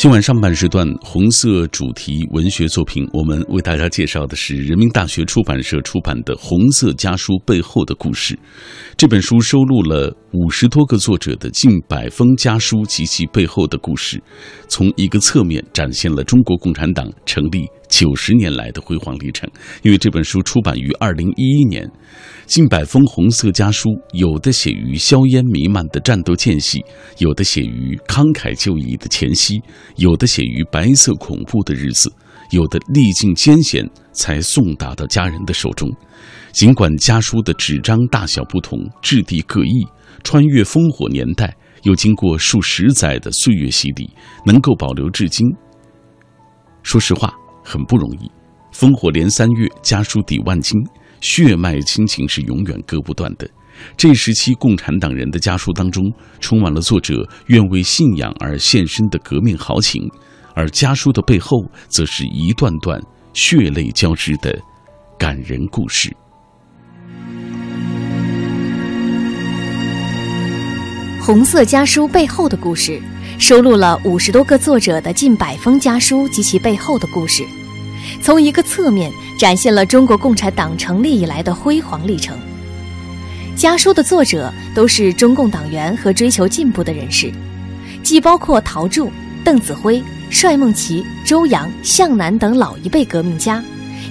今晚上半时段红色主题文学作品，我们为大家介绍的是人民大学出版社出版的《红色家书背后的故事》。这本书收录了五十多个作者的近百封家书及其背后的故事，从一个侧面展现了中国共产党成立九十年来的辉煌历程。因为这本书出版于二零一一年。近百封红色家书，有的写于硝烟弥漫的战斗间隙，有的写于慷慨就义的前夕，有的写于白色恐怖的日子，有的历尽艰险才送达到家人的手中。尽管家书的纸张大小不同，质地各异，穿越烽火年代，又经过数十载的岁月洗礼，能够保留至今，说实话很不容易。烽火连三月，家书抵万金。血脉亲情是永远割不断的。这时期共产党人的家书当中，充满了作者愿为信仰而献身的革命豪情，而家书的背后，则是一段段血泪交织的感人故事。红色家书背后的故事，收录了五十多个作者的近百封家书及其背后的故事。从一个侧面展现了中国共产党成立以来的辉煌历程。家书的作者都是中共党员和追求进步的人士，既包括陶铸、邓子恢、帅孟奇、周扬、向南等老一辈革命家，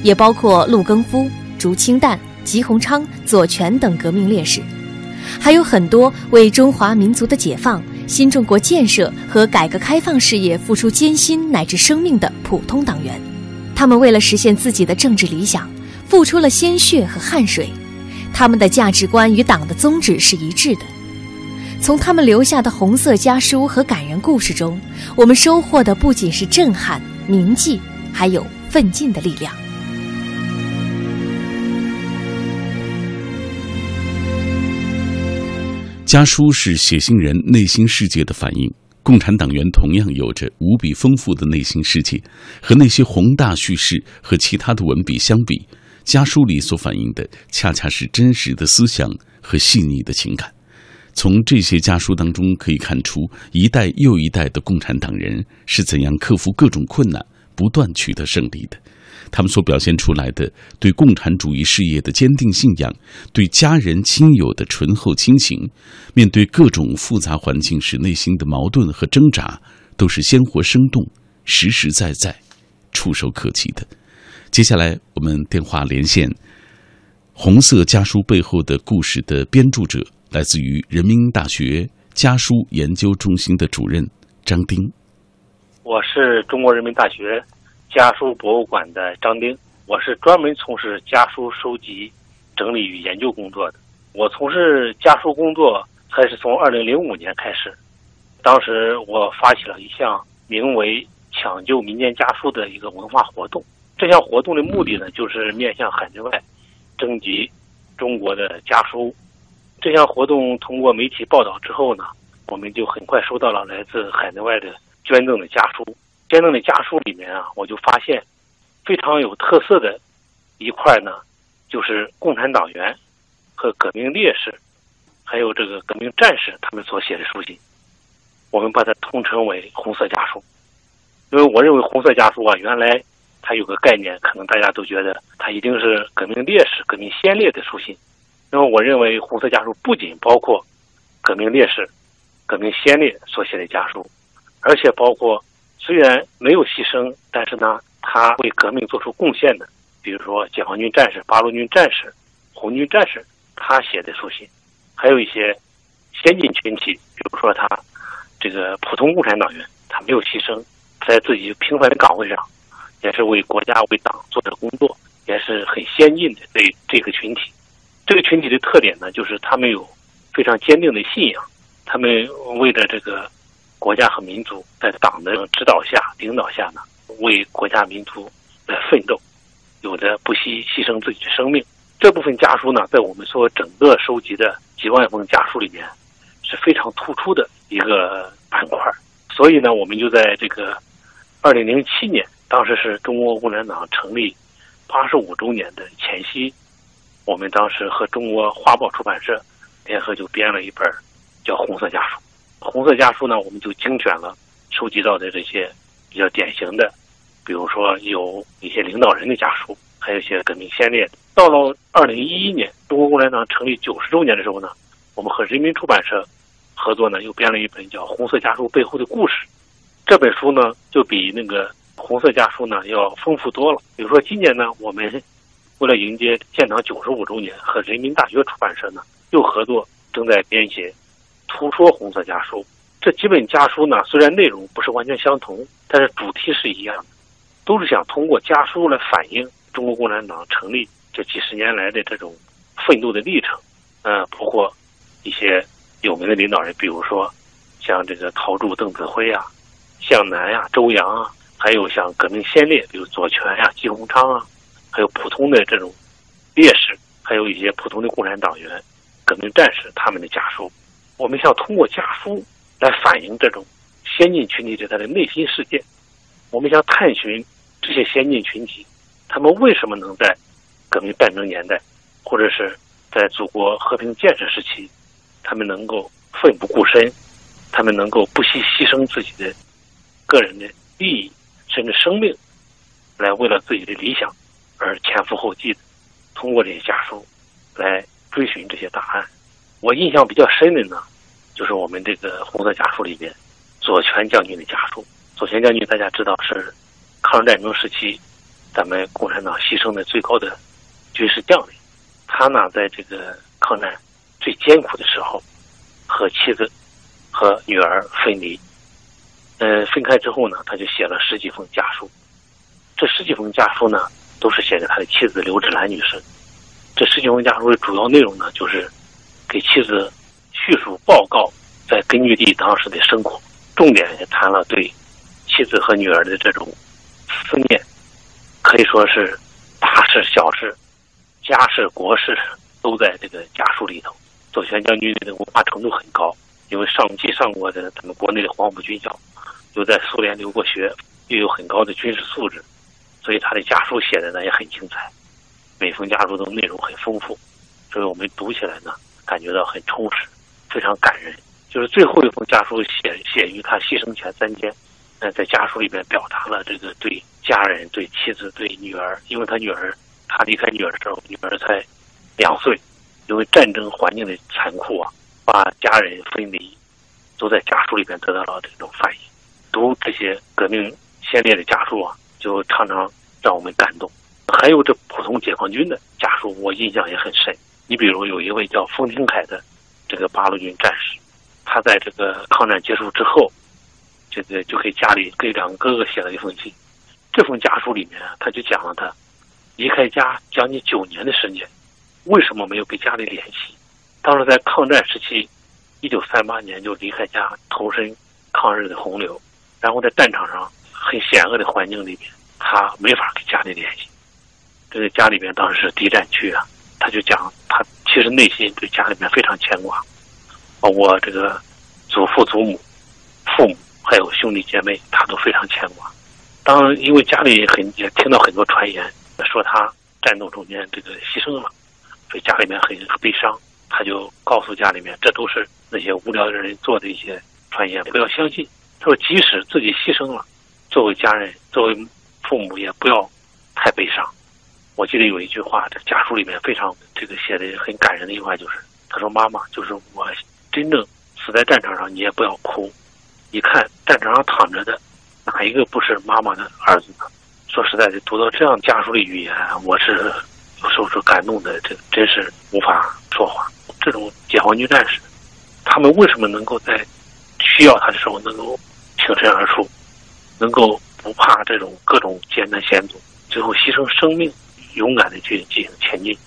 也包括陆更夫、竹清旦、吉鸿昌、左权等革命烈士，还有很多为中华民族的解放、新中国建设和改革开放事业付出艰辛乃至生命的普通党员。他们为了实现自己的政治理想，付出了鲜血和汗水，他们的价值观与党的宗旨是一致的。从他们留下的红色家书和感人故事中，我们收获的不仅是震撼、铭记，还有奋进的力量。家书是写信人内心世界的反应。共产党员同样有着无比丰富的内心世界，和那些宏大叙事和其他的文笔相比，家书里所反映的恰恰是真实的思想和细腻的情感。从这些家书当中可以看出，一代又一代的共产党人是怎样克服各种困难，不断取得胜利的。他们所表现出来的对共产主义事业的坚定信仰，对家人亲友的醇厚亲情，面对各种复杂环境时内心的矛盾和挣扎，都是鲜活生动、实实在在、触手可及的。接下来，我们电话连线《红色家书背后的故事》的编著者，来自于人民大学家书研究中心的主任张丁。我是中国人民大学。家书博物馆的张丁，我是专门从事家书收集、整理与研究工作的。我从事家书工作还是从二零零五年开始，当时我发起了一项名为“抢救民间家书”的一个文化活动。这项活动的目的呢，就是面向海内外征集中国的家书。这项活动通过媒体报道之后呢，我们就很快收到了来自海内外的捐赠的家书。捐赠的家书里面啊，我就发现非常有特色的一块呢，就是共产党员和革命烈士，还有这个革命战士他们所写的书信，我们把它统称为红色家书。因为我认为红色家书啊，原来它有个概念，可能大家都觉得它一定是革命烈士、革命先烈的书信。那么我认为红色家书不仅包括革命烈士、革命先烈所写的家书，而且包括。虽然没有牺牲，但是呢，他为革命做出贡献的，比如说解放军战士、八路军战士、红军战士，他写的书信，还有一些先进群体，比如说他这个普通共产党员，他没有牺牲，在自己平凡的岗位上，也是为国家为党做的工作，也是很先进的。这这个群体，这个群体的特点呢，就是他们有非常坚定的信仰，他们为了这个。国家和民族在党的指导下、领导下呢，为国家民族来奋斗，有的不惜牺牲自己的生命。这部分家书呢，在我们所整个收集的几万封家书里面，是非常突出的一个板块。所以呢，我们就在这个二零零七年，当时是中国共产党成立八十五周年的前夕，我们当时和中国画报出版社联合就编了一本叫《红色家书》。红色家书呢，我们就精选了收集到的这些比较典型的，比如说有一些领导人的家书，还有一些革命先烈。到了二零一一年，中国共产党成立九十周年的时候呢，我们和人民出版社合作呢，又编了一本叫《红色家书背后的故事》。这本书呢，就比那个红色家书呢要丰富多了。比如说今年呢，我们为了迎接建党九十五周年，和人民大学出版社呢又合作，正在编写《图说红色家书》。这几本家书呢，虽然内容不是完全相同，但是主题是一样的，都是想通过家书来反映中国共产党成立这几十年来的这种奋斗的历程。嗯，包括一些有名的领导人，比如说像这个陶铸、邓子恢啊。向南呀，周扬啊，还有像革命先烈，比如左权呀、季鸿昌啊，还有普通的这种烈士，还有一些普通的共产党员、革命战士他们的家书。我们想通过家书来反映这种先进群体的他的内心世界。我们想探寻这些先进群体，他们为什么能在革命战争年代，或者是在祖国和平建设时期，他们能够奋不顾身，他们能够不惜牺牲自己的。个人的利益甚至生命，来为了自己的理想而前赴后继的，通过这些家书来追寻这些答案。我印象比较深的呢，就是我们这个红色家书里边左权将军的家书。左权将军大家知道是抗日战争时期咱们共产党牺牲的最高的军事将领。他呢，在这个抗战最艰苦的时候，和妻子和女儿分离。呃，分开之后呢，他就写了十几封家书。这十几封家书呢，都是写给他的妻子刘志兰女士。这十几封家书的主要内容呢，就是给妻子叙述报告在根据地当时的生活，重点也谈了对妻子和女儿的这种思念，可以说是大事小事、家事国事都在这个家书里头。左权将军的文化程度很高，因为上既上过的咱们国内的黄埔军校。又在苏联留过学，又有很高的军事素质，所以他的家书写的呢也很精彩，每封家书都内容很丰富，所以我们读起来呢感觉到很充实，非常感人。就是最后一封家书写写于他牺牲前三天，那在家书里边表达了这个对家人、对妻子、对女儿，因为他女儿他离开女儿的时候，女儿才两岁，因为战争环境的残酷啊，把家人分离，都在家书里边得到了这种反映。读这些革命先烈的家书啊，就常常让我们感动。还有这普通解放军的家书，我印象也很深。你比如有一位叫封廷凯的这个八路军战士，他在这个抗战结束之后，这个就给家里给两个哥哥写了一封信。这封家书里面，他就讲了他离开家将近九年的时间，为什么没有跟家里联系？当时在抗战时期，一九三八年就离开家投身抗日的洪流。然后在战场上很险恶的环境里边，他没法跟家里联系。这个家里边当时是敌占区啊，他就讲他其实内心对家里面非常牵挂，包括这个祖父祖母、父母还有兄弟姐妹，他都非常牵挂。当因为家里很也听到很多传言，说他战斗中间这个牺牲了，所以家里面很悲伤。他就告诉家里面，这都是那些无聊的人做的一些传言，不要相信。他说：“即使自己牺牲了，作为家人，作为父母，也不要太悲伤。”我记得有一句话，这家书里面非常这个写的很感人的一句话，就是他说：“妈妈，就是我真正死在战场上，你也不要哭。你看战场上躺着的，哪一个不是妈妈的儿子呢？”说实在的，读到这样家书的语言，我是有时候是感动的，这真是无法说话。这种解放军战士，他们为什么能够在需要他的时候能够？挺身而出，能够不怕这种各种艰难险阻，最后牺牲生命，勇敢的去进行前进。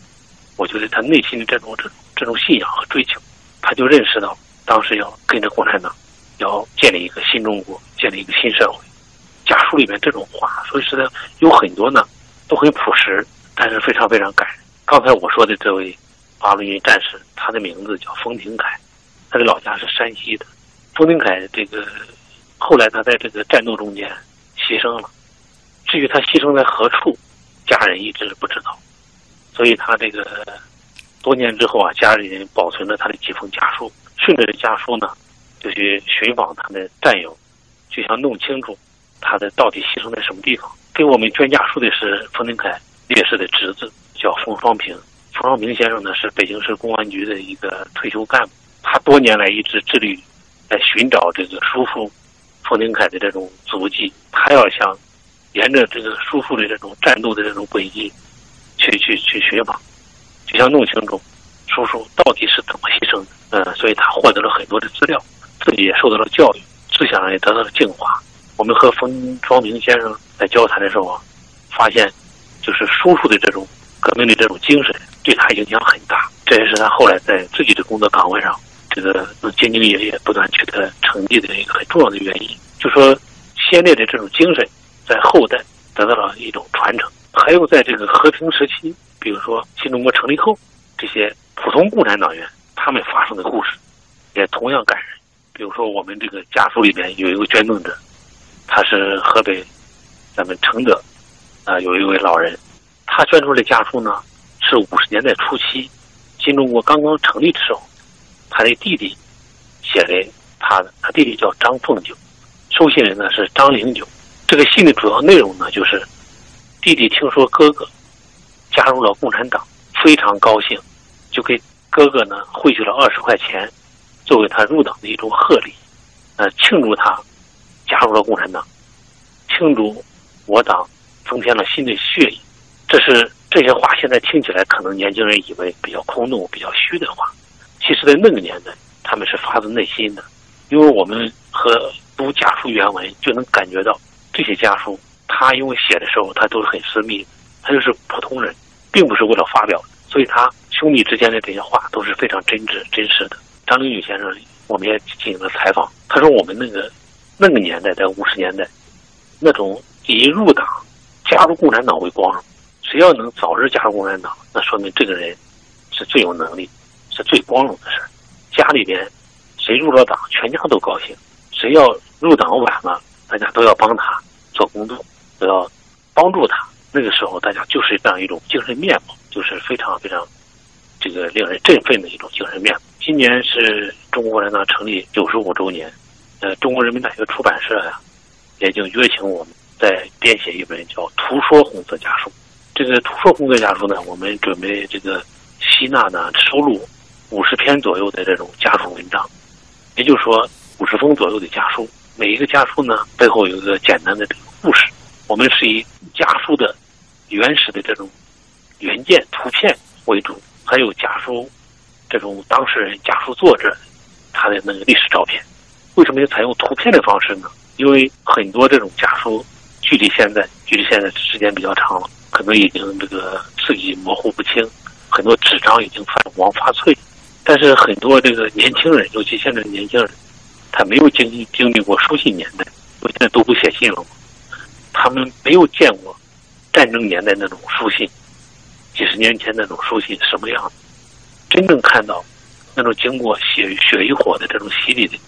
我觉得他内心的这种这种这种信仰和追求，他就认识到当时要跟着共产党，要建立一个新中国，建立一个新社会。家书里面这种话，所以说呢有很多呢，都很朴实，但是非常非常感人。刚才我说的这位八路军战士，他的名字叫封廷凯，他的老家是山西的。封廷凯这个。后来他在这个战斗中间牺牲了，至于他牺牲在何处，家人一直不知道。所以他这个多年之后啊，家里人保存了他的几封家书，顺着这家书呢，就去寻访他的战友，就想弄清楚他的到底牺牲在什么地方。给我们捐家书的是冯定凯烈士的侄子，叫冯双平。冯双平先生呢是北京市公安局的一个退休干部，他多年来一直致力于在寻找这个叔父冯定凯的这种足迹。他要想沿着这个叔父的这种战斗的这种轨迹去去去寻访，就想弄清楚叔叔到底是怎么牺牲的。嗯，所以他获得了很多的资料，自己也受到了教育，思想也得到了净化。我们和冯双明先生在交谈的时候啊，发现就是叔叔的这种革命的这种精神对他影响很大，这也是他后来在自己的工作岗位上这个兢兢业业、不断取得成绩的一个很重要的原因。就说先烈的这种精神在后代得到了一种传承，还有在这个和平时期，比如说新中国成立后，这些普通共产党员。他们发生的故事也同样感人。比如说，我们这个家书里面有一个捐赠者，他是河北咱们承德啊有一位老人，他捐出的家书呢是五十年代初期新中国刚刚成立的时候，他的弟弟写给他的，他弟弟叫张凤九，收信人呢是张灵九。这个信的主要内容呢就是弟弟听说哥哥加入了共产党，非常高兴，就给。哥哥呢汇去了二十块钱，作为他入党的一种贺礼，呃，庆祝他加入了共产党，庆祝我党增添了新的血液。这是这些话，现在听起来可能年轻人以为比较空洞、比较虚的话，其实，在那个年代，他们是发自内心的。因为我们和读家书原文，就能感觉到这些家书，他因为写的时候，他都是很私密，他就是普通人，并不是为了发表。所以，他兄弟之间的这些话都是非常真挚、真实的。张灵宇先生，我们也进行了采访。他说：“我们那个那个年代，在五十年代，那种以入党、加入共产党为光荣，谁要能早日加入共产党，那说明这个人是最有能力、是最光荣的事家里边谁入了党，全家都高兴；谁要入党晚了，大家都要帮他做工作，都要帮助他。那个时候，大家就是这样一种精神面貌。”就是非常非常这个令人振奋的一种精神面貌。今年是中国共产党成立九十五周年，呃，中国人民大学出版社呀，也就约请我们再编写一本叫《图说红色家书》。这个《图说红色家书》呢，我们准备这个吸纳呢收录五十篇左右的这种家书文章，也就是说五十封左右的家书。每一个家书呢背后有一个简单的这个故事。我们是以家书的原始的这种。原件图片为主，还有家书这种当事人、家书作者他的那个历史照片。为什么要采用图片的方式呢？因为很多这种家书距离现在距离现在时间比较长了，可能已经这个字迹模糊不清，很多纸张已经泛黄发脆。但是很多这个年轻人，尤其现在的年轻人，他没有经历经历过书信年代，我现在都不写信了，他们没有见过战争年代那种书信。几十年前那种书信什么样？真正看到那种经过血血与火的这种洗礼的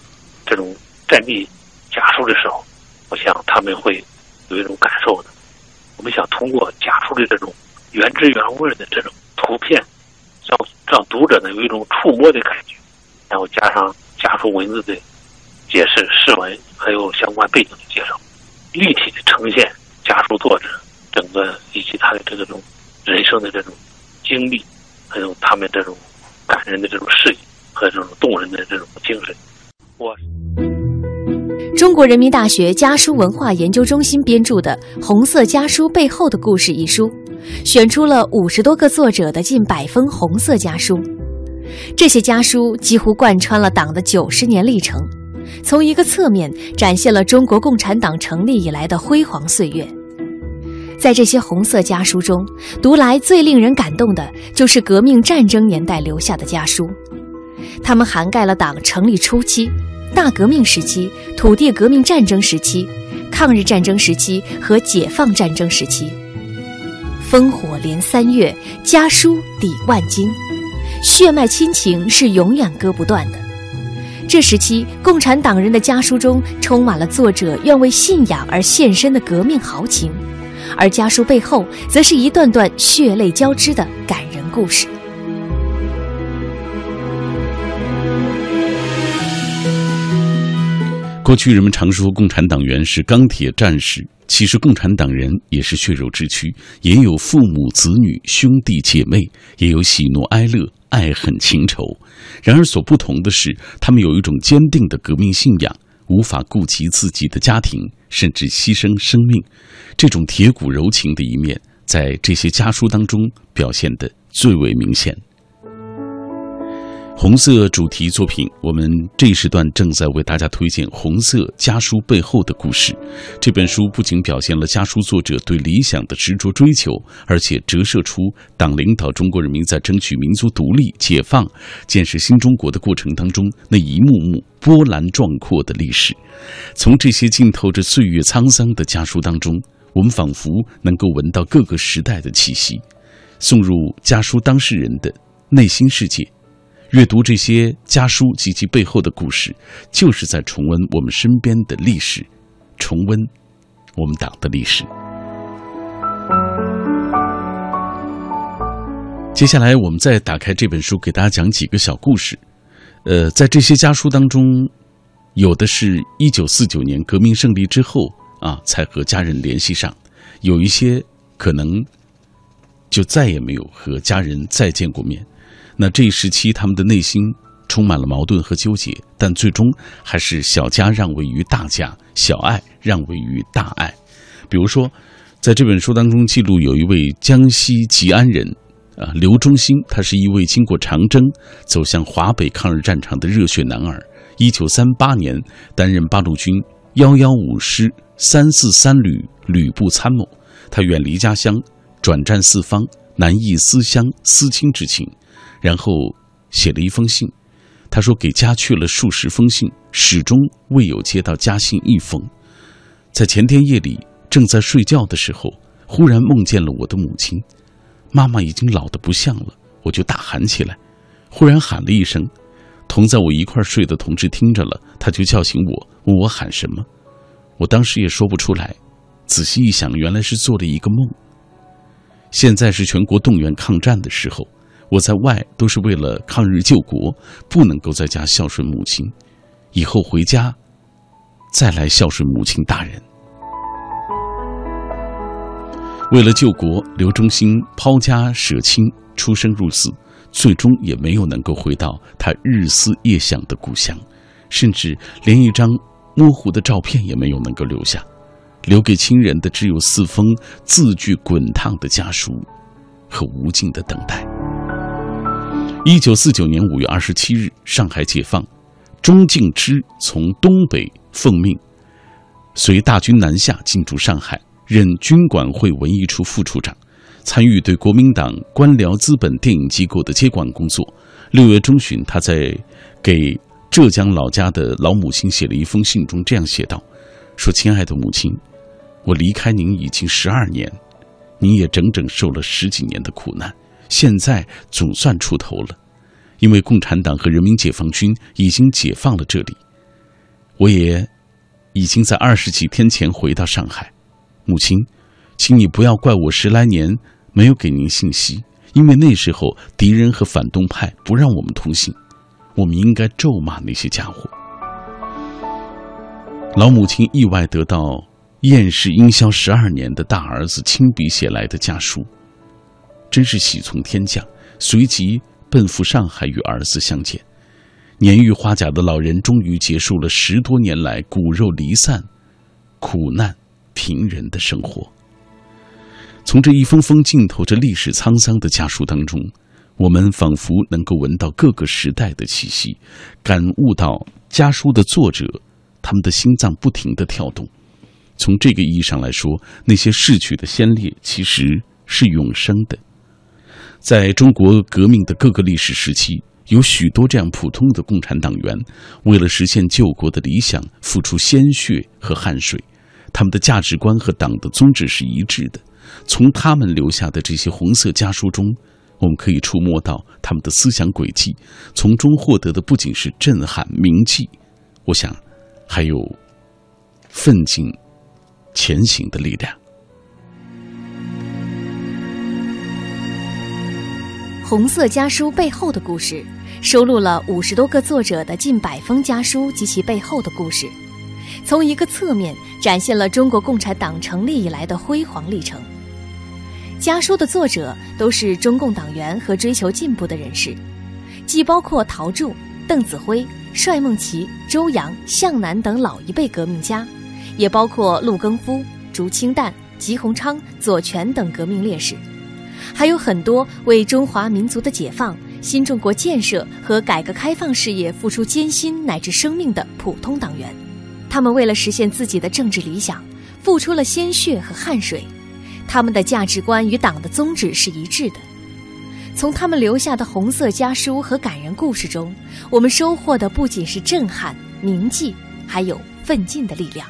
这种战地家书的时候，我想他们会有一种感受的。我们想通过家书的这种原汁原味的这种图片，让让读者呢有一种触摸的感觉，然后加上家书文字的解释、释文，还有相关背景的介绍，立体的呈现家书作者整个以及他的这种。人生的这种经历，还有他们这种感人的这种事迹和这种动人的这种精神，我。中国人民大学家书文化研究中心编著的《红色家书背后的故事》一书，选出了五十多个作者的近百封红色家书。这些家书几乎贯穿了党的九十年历程，从一个侧面展现了中国共产党成立以来的辉煌岁月。在这些红色家书中，读来最令人感动的就是革命战争年代留下的家书，它们涵盖了党成立初期、大革命时期、土地革命战争时期、抗日战争时期和解放战争时期。烽火连三月，家书抵万金，血脉亲情是永远割不断的。这时期，共产党人的家书中充满了作者愿为信仰而献身的革命豪情。而家书背后，则是一段段血泪交织的感人故事。过去人们常说共产党员是钢铁战士，其实共产党人也是血肉之躯，也有父母子女、兄弟姐妹，也有喜怒哀乐、爱恨情仇。然而所不同的是，他们有一种坚定的革命信仰，无法顾及自己的家庭，甚至牺牲生命。这种铁骨柔情的一面，在这些家书当中表现得最为明显。红色主题作品，我们这一时段正在为大家推荐《红色家书背后的故事》。这本书不仅表现了家书作者对理想的执着追求，而且折射出党领导中国人民在争取民族独立、解放、建设新中国的过程当中那一幕幕波澜壮阔的历史。从这些浸透着岁月沧桑的家书当中，我们仿佛能够闻到各个时代的气息，送入家书当事人的内心世界。阅读这些家书及其背后的故事，就是在重温我们身边的历史，重温我们党的历史。接下来，我们再打开这本书，给大家讲几个小故事。呃，在这些家书当中，有的是一九四九年革命胜利之后啊，才和家人联系上；有一些可能就再也没有和家人再见过面。那这一时期，他们的内心充满了矛盾和纠结，但最终还是小家让位于大家，小爱让位于大爱。比如说，在这本书当中记录有一位江西吉安人，啊，刘忠兴，他是一位经过长征走向华北抗日战场的热血男儿。一九三八年担任八路军幺幺五师三四三旅旅部参谋，他远离家乡，转战四方，难抑思乡思亲之情。然后写了一封信，他说给家去了数十封信，始终未有接到家信一封。在前天夜里正在睡觉的时候，忽然梦见了我的母亲，妈妈已经老得不像了，我就大喊起来，忽然喊了一声，同在我一块睡的同志听着了，他就叫醒我，问我喊什么，我当时也说不出来，仔细一想，原来是做了一个梦。现在是全国动员抗战的时候。我在外都是为了抗日救国，不能够在家孝顺母亲，以后回家再来孝顺母亲大人。为了救国，刘忠兴抛家舍亲，出生入死，最终也没有能够回到他日思夜想的故乡，甚至连一张模糊的照片也没有能够留下，留给亲人的只有四封字句滚烫的家书和无尽的等待。一九四九年五月二十七日，上海解放，钟敬之从东北奉命，随大军南下，进驻上海，任军管会文艺处副处长，参与对国民党官僚资本电影机构的接管工作。六月中旬，他在给浙江老家的老母亲写了一封信中这样写道：“说亲爱的母亲，我离开您已经十二年，您也整整受了十几年的苦难。”现在总算出头了，因为共产党和人民解放军已经解放了这里，我也已经在二十几天前回到上海。母亲，请你不要怪我十来年没有给您信息，因为那时候敌人和反动派不让我们通信，我们应该咒骂那些家伙。老母亲意外得到厌世阴消十二年的大儿子亲笔写来的家书。真是喜从天降，随即奔赴上海与儿子相见。年逾花甲的老人终于结束了十多年来骨肉离散、苦难贫人的生活。从这一封封浸透着历史沧桑的家书当中，我们仿佛能够闻到各个时代的气息，感悟到家书的作者他们的心脏不停的跳动。从这个意义上来说，那些逝去的先烈其实是永生的。在中国革命的各个历史时期，有许多这样普通的共产党员，为了实现救国的理想，付出鲜血和汗水。他们的价值观和党的宗旨是一致的。从他们留下的这些红色家书中，我们可以触摸到他们的思想轨迹，从中获得的不仅是震撼铭记，我想，还有奋进前行的力量。红色家书背后的故事，收录了五十多个作者的近百封家书及其背后的故事。从一个侧面展现了中国共产党成立以来的辉煌历程。家书的作者都是中共党员和追求进步的人士，既包括陶铸、邓子恢、帅孟奇、周扬、向南等老一辈革命家，也包括陆更夫、竹清旦、吉鸿昌、左权等革命烈士，还有很多为中华民族的解放、新中国建设和改革开放事业付出艰辛乃至生命的普通党员。他们为了实现自己的政治理想，付出了鲜血和汗水。他们的价值观与党的宗旨是一致的。从他们留下的红色家书和感人故事中，我们收获的不仅是震撼、铭记，还有奋进的力量。